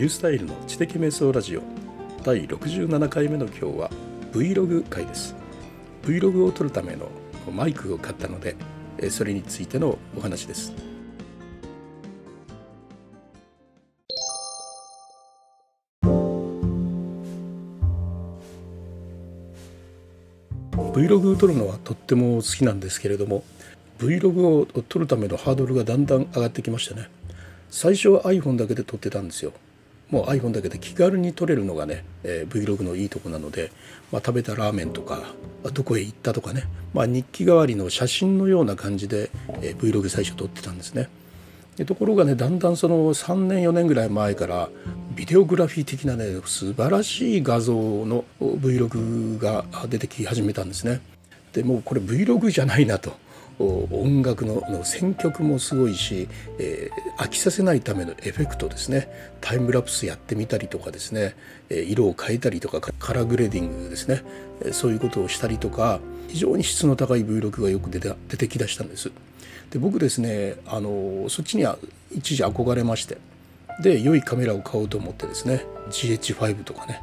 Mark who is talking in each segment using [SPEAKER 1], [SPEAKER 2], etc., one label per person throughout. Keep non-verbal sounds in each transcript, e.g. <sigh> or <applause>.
[SPEAKER 1] リュースタイルの知的瞑想ラジオ。第67回目の今日は Vlog 回です。Vlog を撮るためのマイクを買ったのでそれについてのお話です。Vlog を撮るのはとっても好きなんですけれども Vlog を撮るためのハードルがだんだん上がってきましたね。最初は iPhone だけで撮ってたんですよ。もう iPhone だけで気軽に撮れるのがね、えー、Vlog のいいとこなので、まあ、食べたラーメンとかどこへ行ったとかね、まあ、日記代わりの写真のような感じで、えー、Vlog 最初撮ってたんですね。でところがねだんだんその3年4年ぐらい前からビデオグラフィー的なね素晴らしい画像の Vlog が出てき始めたんですね。でもうこれ Vlog じゃないなと。音楽の選曲もすごいし、えー、飽きさせないためのエフェクトですね。タイムラプスやってみたりとかですね。色を変えたりとかカラーグレーディングですね。そういうことをしたりとか非常に質の高い V6 がよく出て出てきだしたんです。で僕ですねあのそっちには一時憧れまして。で良いカメラを買おうと思ってですね GH5 とかね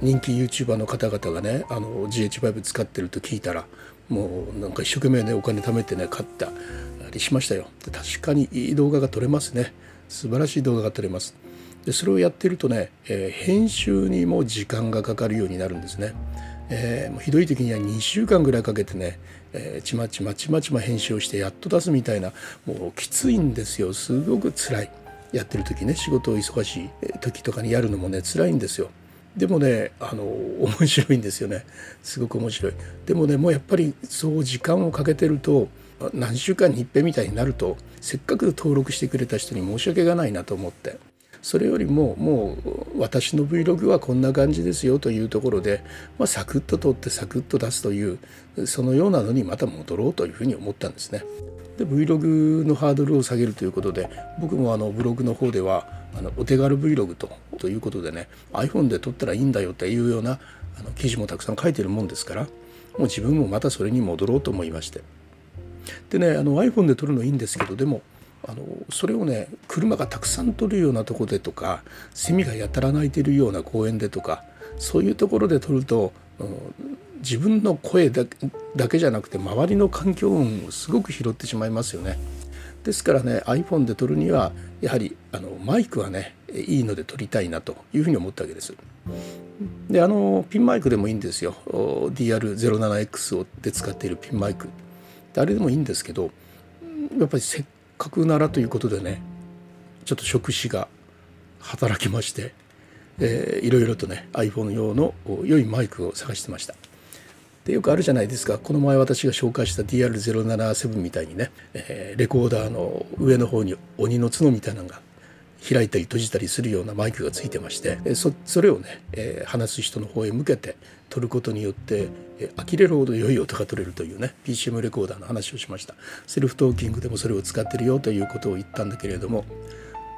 [SPEAKER 1] 人気 YouTuber の方々がねあの GH5 使ってると聞いたらもうなんか一生懸命ねお金貯めてね買ったりしましたよ。確かにいい動画が撮れますね。素晴らしい動画が撮れます。でそれをやってるとね、えー、編集にも時間がかかるようになるんですね、えー、もうひどい時には2週間ぐらいかけてね、えー、ちまちまちまちま編集をしてやっと出すみたいなもうきついんですよ。すごく辛い。やってる時ね仕事を忙しい時とかにやるのもね辛いんですよ。でもねあの面白いんですよね。すごく面白い。でもねもうやっぱりそう時間をかけてると何週間に一遍みたいになるとせっかく登録してくれた人に申し訳がないなと思って。それよりももう私の Vlog はこんな感じですよというところで、まあ、サクッと撮ってサクッと出すというそのようなのにまた戻ろうというふうに思ったんですね。で Vlog のハードルを下げるということで僕もあのブログの方ではあのお手軽 Vlog とということでね iPhone で撮ったらいいんだよっていうようなあの記事もたくさん書いてるもんですからもう自分もまたそれに戻ろうと思いまして。でねあの iPhone で撮るのいいんですけどでもあのそれをね車がたくさん撮るようなとこでとかセミがやたら鳴いてるような公園でとかそういうところで撮ると、うん、自分の声だけじゃなくて周りの環境音をすごく拾ってしまいますよね。ですからね iPhone で撮るにはやはりあのマイクはねいいので撮りたいなというふうに思ったわけです。であのピンマイクでもいいんですよ DR07X で使っているピンマイクあれでもいいんですけどやっぱりせっかくならということでねちょっと職種が働きまして、えー、いろいろとね iPhone 用の良いマイクを探してました。でよくあるじゃないですか。この前私が紹介した DR077 みたいにね、えー、レコーダーの上の方に鬼の角みたいなのが開いたり閉じたりするようなマイクがついてましてそそれをね、えー、話す人の方へ向けて撮ることによって、えー、呆れるほど良い音が取れるというね PCM レコーダーの話をしました。セルフトーキングでもそれを使ってるよということを言ったんだけれども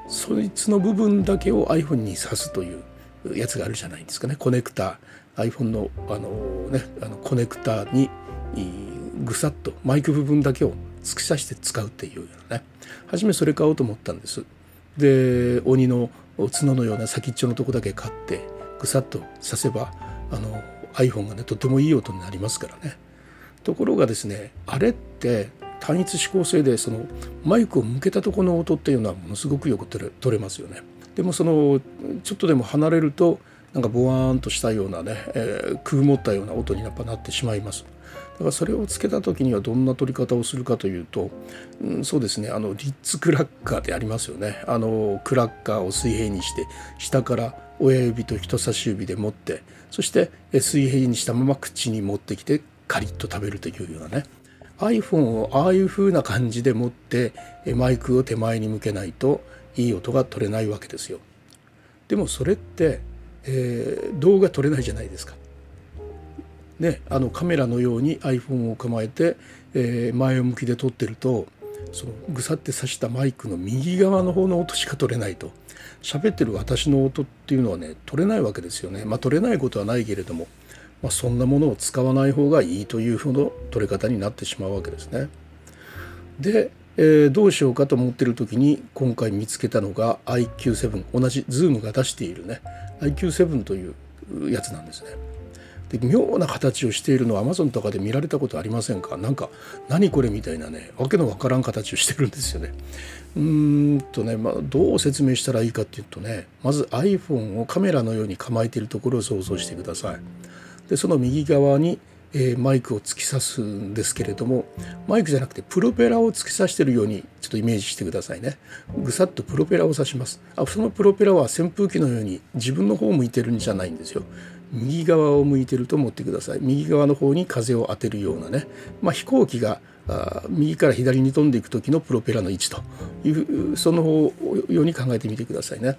[SPEAKER 1] そいつの部分だけを iPhone に挿すというやつがあるじゃないですかね。コネクター。iPhone のあの、ね、あのコネクタにぐさっとマイク部分だけを突き刺して使うっていうようなね。初めそれ買おうと思ったんです。で鬼の角のような先っちょのとこだけ買ってぐさっと刺せばあの iPhone がねとてもいい音になりますからね。ところがですねあれって単一指向性でそのマイクを向けたところの音っていうのはものすごくよく取れ取れますよね。でもそのちょっとでも離れるとなんかボワーンとしたようなね、えー、空もったような音にやっぱなってしまいます。だからそれをつけた時にはどんな取り方をするかというと、うん、そうですねあのリッツクラッカーでありますよね。あのクラッカーを水平にして下から親指と人差し指で持ってそして水平にしたまま口に持ってきてカリッと食べるというようなね。iPhone をああいう風な感じで持ってマイクを手前に向けないといい音が取れないわけですよ。でもそれって、えー、動画撮れないじゃないですか。ね、あのカメラのように iPhone を構えて、えー、前向きで撮ってるとそのぐさって刺したマイクの右側の方の音しか取れないと喋ってる私の音っていうのはね取れないわけですよね。まあ取れないことはないけれども、まあ、そんなものを使わない方がいいというふうな取れ方になってしまうわけですね。でえー、どうしようかと思ってる時に今回見つけたのが IQ7 同じ Zoom が出しているね IQ7 というやつなんですね。で妙な形をしているのは Amazon とかで見られたことありませんか？なんか何これみたいなねわけのわからん形をしてるんですよね。うーんとね、まあ、どう説明したらいいかっていうとねまず iPhone をカメラのように構えているところを想像してください。でその右側にえー、マイクを突き刺すんですけれどもマイクじゃなくてプロペラを突き刺してるようにちょっとイメージしてくださいね。ぐさっとプロペラを刺します。あそのプロペラは扇風機のように自分の方を向いてるんじゃないんですよ。右側を向いてると思ってください。右側の方に風を当てるようなね、まあ、飛行機があ右から左に飛んでいく時のプロペラの位置というその方ように考えてみてくださいね。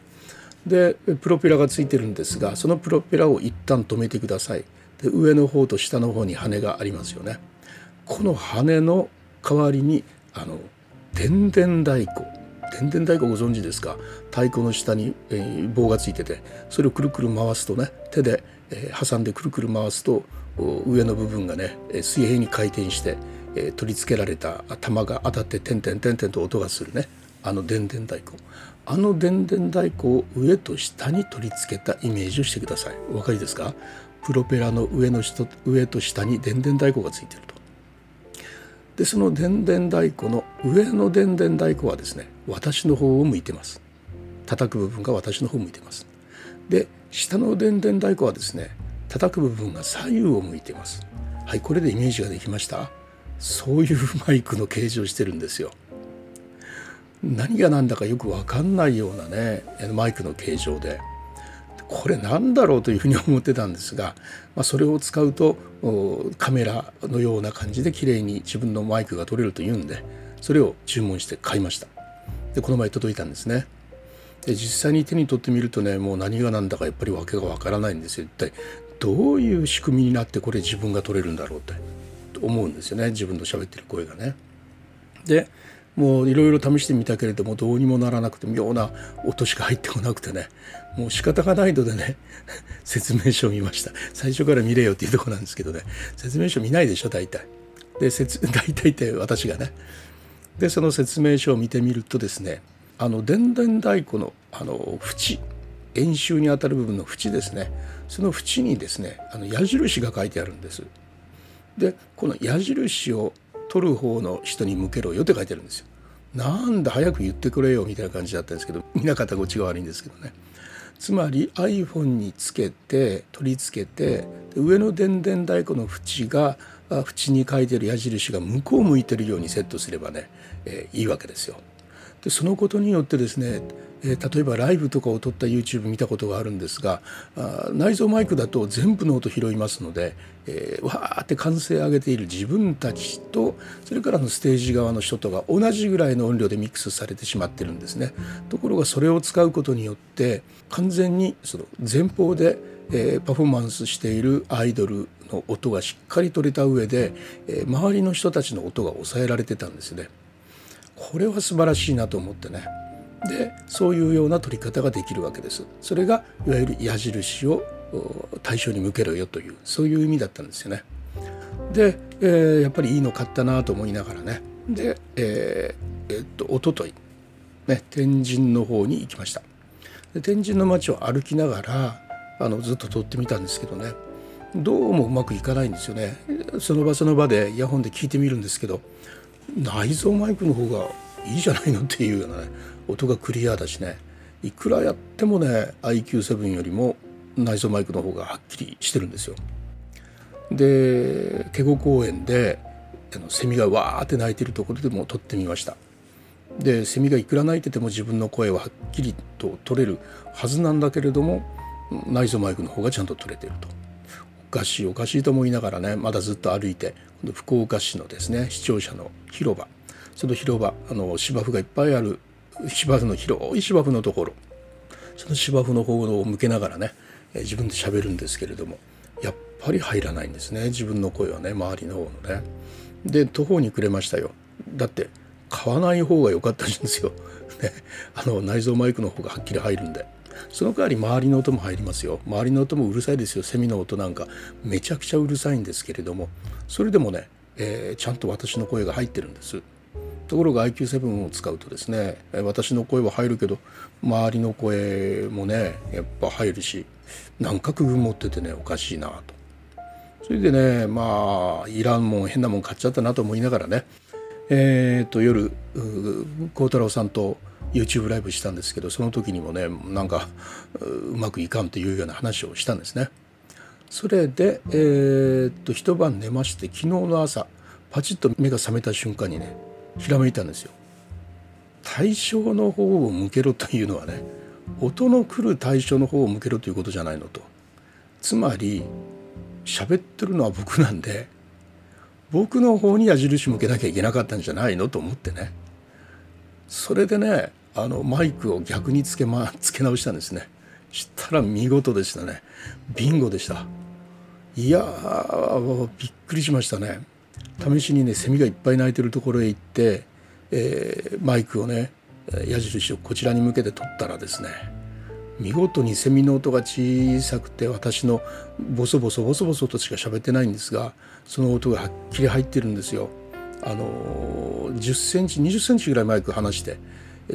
[SPEAKER 1] でプロペラがついてるんですがそのプロペラを一旦止めてください。で上の方と下の方に羽がありますよね。この羽の代わりにあの電電太鼓。電電太鼓ご存知ですか？太鼓の下に、えー、棒がついててそれをくるくる回すとね手で、えー、挟んでくるくる回すと上の部分がね水平に回転して、えー、取り付けられた玉が当たって点々点々と音がするね。あの電電太鼓。あの電電太鼓を上と下に取り付けたイメージをしてください。お分かりですか？プロペラの上の上と下に電電太鼓がついていると。でその電電太鼓の上の電電太鼓はですね私の方を向いてます。叩く部分が私の方を向いてます。で下の電電太鼓はですね叩く部分が左右を向いてます。はいこれでイメージができました？そういうマイクの形状してるんですよ。何が何だかよく分かんないようなねマイクの形状で。これなんだろうというふうに思ってたんですが、まあ、それを使うとカメラのような感じで綺麗に自分のマイクが撮れるというんでそれを注文して買いました。でこの前届いたんですね。で実際に手に取ってみるとねもう何が何だかやっぱり訳がわからないんですよ。一体どういう仕組みになってこれ自分が撮れるんだろうって思うんですよね。自分の喋ってる声がね。でもういろいろ試してみたけれどもどうにもならなくて妙な音しか入ってこなくてね。もう仕方がないのでね <laughs> 説明書を見ました。最初から見れよっていうとこなんですけどね。説明書見ないでしょ大体。で <laughs> 大体って私がね。でその説明書を見てみるとですねあの電電太鼓のあの縁円周にあたる部分の縁ですね。その縁にですねあの矢印が書いてあるんです。でこの矢印を取る方の人に向けろよって書いてるんですよ。なんだ早く言ってくれよみたいな感じだったんですけど見なかったこっちが悪いんですけどね。つまり iPhone につけて取り付けて上の電電太鼓の縁が縁に書いてる矢印が向こう向いてるようにセットすればね、えー、いいわけですよ。でそのことによってですねえ、例えばライブとかを撮った YouTube 見たことがあるんですがあ内蔵マイクだと全部の音拾いますので、えー、わーって歓声上げている自分たちとそれからのステージ側の人とが同じぐらいの音量でミックスされてしまってるんですね。ところがそれを使うことによって完全にその前方で、えー、パフォーマンスしているアイドルの音がしっかり取れた上で、えー、周りの人たちの音が抑えられてたんですね。これは素晴らしいなと思ってね。でそういうような取り方ができるわけです。それがいわゆる矢印を対象に向けろよというそういう意味だったんですよね。で、えー、やっぱりいいの買ったなと思いながらねで、えー、えー、っと一昨日ね天神の方に行きました。で天神の街を歩きながらあのずっと撮ってみたんですけどねどうもうまくいかないんですよね。その場その場でイヤホンで聞いてみるんですけど内蔵マイクの方がいいじゃないのっていうようなね音がクリアだしねいくらやってもね IQ7 よりも内蔵マイクの方がはっきりしてるんですよ。でケゴ公園であのセミがわーって鳴いてるところでも撮ってみました。でセミがいくら鳴いてても自分の声ははっきりと取れるはずなんだけれども内蔵マイクの方がちゃんと取れてると。おかしいおかしいと思いながらねまだずっと歩いて福岡市のですね視聴者の広場その広場あの芝生がいっぱいある芝生の広い芝生のところその芝生の方を向けながらね自分で喋るんですけれどもやっぱり入らないんですね自分の声はね周りの方のね。で途方に暮れましたよだって買わない方が良かったんですよ。ね、あの内蔵マイクの方がはっきり入るんで。その代わり周りの音も入りますよ。周りの音もうるさいですよ。セミの音なんか。めちゃくちゃうるさいんですけれども。それでもね、えー、ちゃんと私の声が入ってるんです。ところが IQ7 を使うとですね私の声は入るけど周りの声もねやっぱ入るし何か工夫持っててねおかしいなと。それでねまあいらんもん変なもん買っちゃったなと思いながらねえー、と夜孝太郎さんと YouTube ライブしたんですけどその時にもねなんかうまくいかんというような話をしたんですね。それで、えー、っと一晩寝まして昨日の朝パチッと目が覚めた瞬間にねひらめいたんですよ。対象の方を向けろというのはね音の来る対象の方を向けろということじゃないのとつまり喋ってるのは僕なんで僕の方に矢印向けなきゃいけなかったんじゃないのと思ってねそれでねあのマイクを逆につけ,、ま、<laughs> つけ直したんですね。したら見事でしたね。ビンゴでした。いやびっくりしましたね。試しにねセミがいっぱい鳴いてるところへ行って、えー、マイクをね矢印をこちらに向けて撮ったらですね見事にセミの音が小さくて私のボソボソボソボソとしか喋ってないんですがその音がはっきり入ってるんですよ。あの10センチ20センチぐらいマイク離して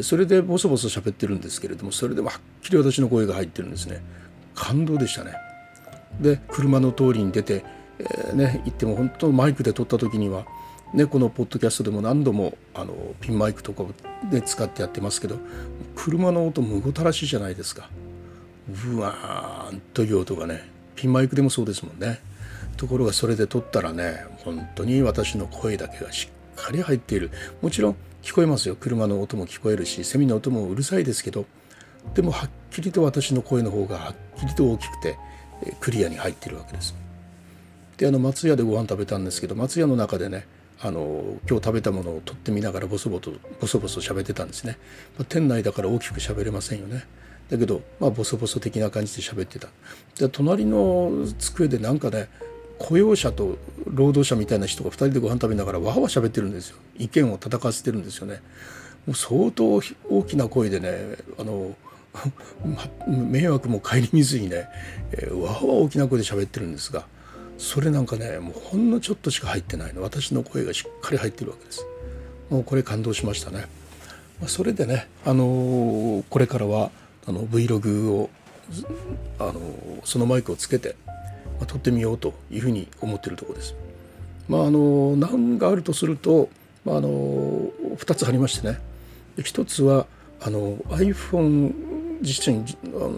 [SPEAKER 1] それでボソボソ喋ってるんですけれどもそれでもはっきり私の声が入ってるんですね。感動でしたね。で車の通りに出て、えー、ね行っても本当マイクで撮った時にはね、このポッドキャストでも何度もあのピンマイクとかで使ってやってますけど車の音むごたらしいじゃないですか。うわーんという音がねピンマイクでもそうですもんね。ところがそれで撮ったらね本当に私の声だけがしっかり入っている。もちろん聞こえますよ。車の音も聞こえるしセミの音もうるさいですけどでもはっきりと私の声の方がはっきりと大きくてクリアに入ってるわけです。であの松屋でご飯食べたんですけど松屋の中でねあの今日食べたものを取ってみながらボソボソボソボソ喋ってたんですね、まあ、店内だから大きく喋れませんよね。だけど、まあ、ボソボソ的な感じで喋ってた。で隣の机でなんかね雇用者と労働者みたいな人が2人でご飯食べながらわはわ喋ってるんですよ。意見を戦わせてるんですよね。もう相当大きな声でねあの <laughs> 迷惑も顧みずにね、えー、わわ大きな声で喋ってるんですがそれなんかねもうほんのちょっとしか入ってないの。私の声がしっかり入ってるわけです。もうこれ感動しましたね。それでねあのこれからはあの Vlog をあのそのマイクをつけて、ま、撮ってみようというふうに思っているところですまああの難があるとすると、まあ、あの2つありましてね1つはあの iPhone 実際に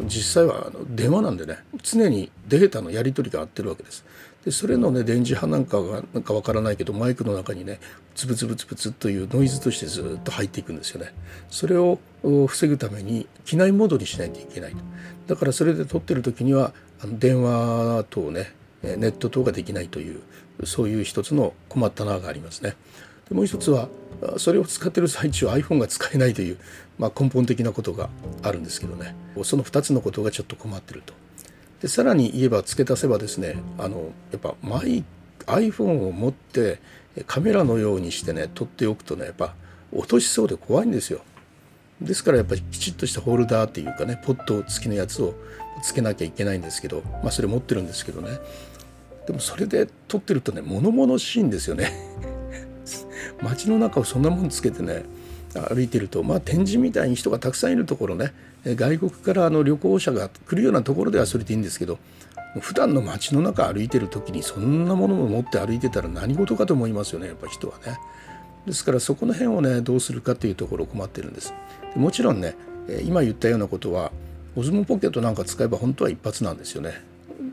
[SPEAKER 1] 実際は電話なんでね常にデータのやり取りが合ってるわけです。でそれのね電磁波なんかがなんかわからないけどマイクの中にねつぶつぶつぶつというノイズとしてずっと入っていくんですよね。それを防ぐために機内モードにしないといけないと。だからそれで撮ってる時には電話等ねネット等ができないというそういう一つの困ったながありますね。でもう一つはそれを使ってる最中 iPhone が使えないという、まあ、根本的なことがあるんですけどねその2つのことがちょっと困ってると。でさらに言えば付け足せばですねあのやっぱマイ iPhone を持ってカメラのようにしてね撮っておくとねやっぱ落としそうで怖いんですよ。ですからやっぱりきちっとしたホルダーっていうかねポット付きのやつをつけなきゃいけないんですけどまあそれ持ってるんですけどねでもそれで撮ってるとね物々しいんですよね <laughs> 街の中をそんなもんつけてね歩いてるとまあ展示みたいに人がたくさんいるところね外国からあの旅行者が来るようなところではそれでいいんですけど普段の街の中歩いてる時にそんなものを持って歩いてたら何事かと思いますよねやっぱ人はね。ですからそこの辺をねどうするかっていうところ困ってるんです。もちろんね今言ったようなことはオズモポケットなんか使えば本当は一発なんですよね。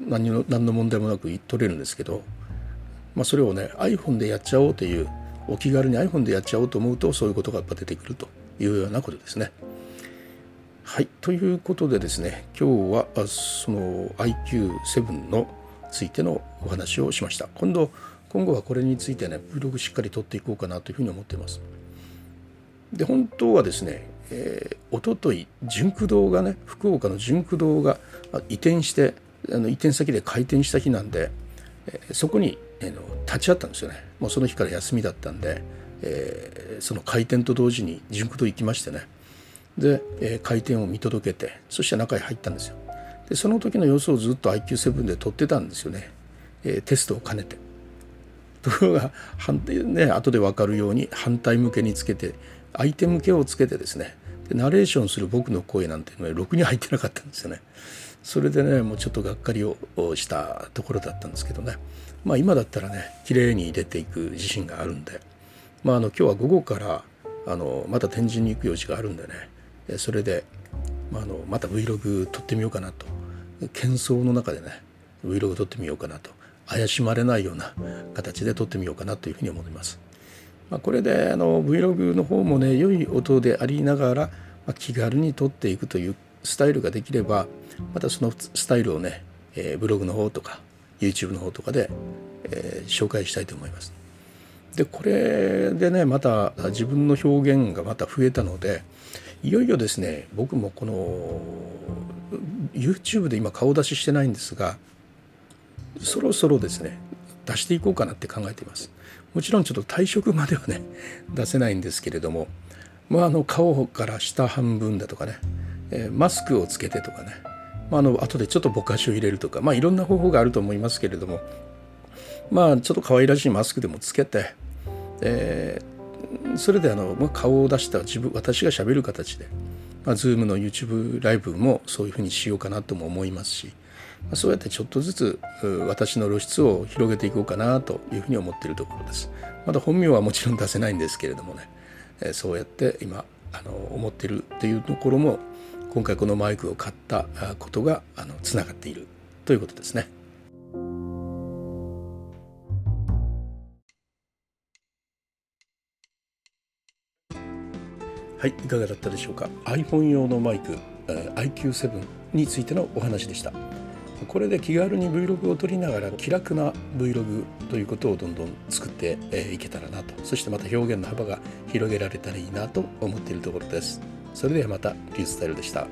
[SPEAKER 1] 何の何の問題もなく取れるんですけど、まあ、それをね iPhone でやっちゃおうというお気軽に iPhone でやっちゃおうと思うとそういうことがやっぱ出てくるというようなことですね。はいということでですね今日はその IQ7 のついてのお話をしました。今度今後はこれについてねブログしっかり取っていこうかなというふうに思っています。で本当はですね、えー、おととい純駆堂がね福岡の純駆堂が移転してあの移転先で開店した日なんで、えー、そこにえの立ち会ったんですよね。もうその日から休みだったんで、えー、その開店と同時に純駆と行きましてね。で、えー、開店を見届けてそして中へ入ったんですよ。でその時の様子をずっと IQ7 で撮ってたんですよね、えー、テストを兼ねて。ところが反対ね後で分かるように反対向けにつけて相手向けをつけてですねでナレーションする僕の声なんていうのはろくに入ってなかったんですよね。それでねもうちょっとがっかりをしたところだったんですけどね。まあ今だったらね綺麗に出ていく自信があるんで。まああの今日は午後からあのまた天神に行く用事があるんでね。それで、まあ、あのまた Vlog 撮ってみようかなと。喧騒の中でね Vlog 撮ってみようかなと。怪しまれないような形で撮ってみようかなというふうに思います。まあ、これであの Vlog の方もね良い音でありながら、ま、気軽に撮っていくというスタイルができればまたそのスタイルをね、え、ブログの方とか YouTube の方とかで、え、紹介したいと思います。でこれでねまた自分の表現がまた増えたのでいよいよですね僕もこの YouTube で今顔出ししてないんですがそろそろですね出していこうかなって考えています。もちろんちょっと退職まではね <laughs> 出せないんですけれどもまああの顔から下半分だとかね、えー、マスクをつけてとかねまあ、あの後でちょっとぼかしを入れるとか、まあ、いろんな方法があると思いますけれどもまあちょっと可愛らしいマスクでもつけて、えー、それであの、まあ、顔を出した自分私がしゃべる形で、まあ、Zoom の YouTube ライブもそういうふうにしようかなとも思いますしそうやってちょっとずつ私の露出を広げていこうかなというふうに思っているところです。まだ本名はもちろん出せないんですけれどもね、そうやって今あの思っているというところも今回このマイクを買ったことがあのつながっているということですね。はい、いかがだったでしょうか？iPhone 用のマイク IQ7 についてのお話でした。これで気軽に Vlog を撮りながら気楽な Vlog ということをどんどん作っていけたらなと。そしてまた表現の幅が広げられたらいいなと思っているところです。それではまたリュースタイルでした。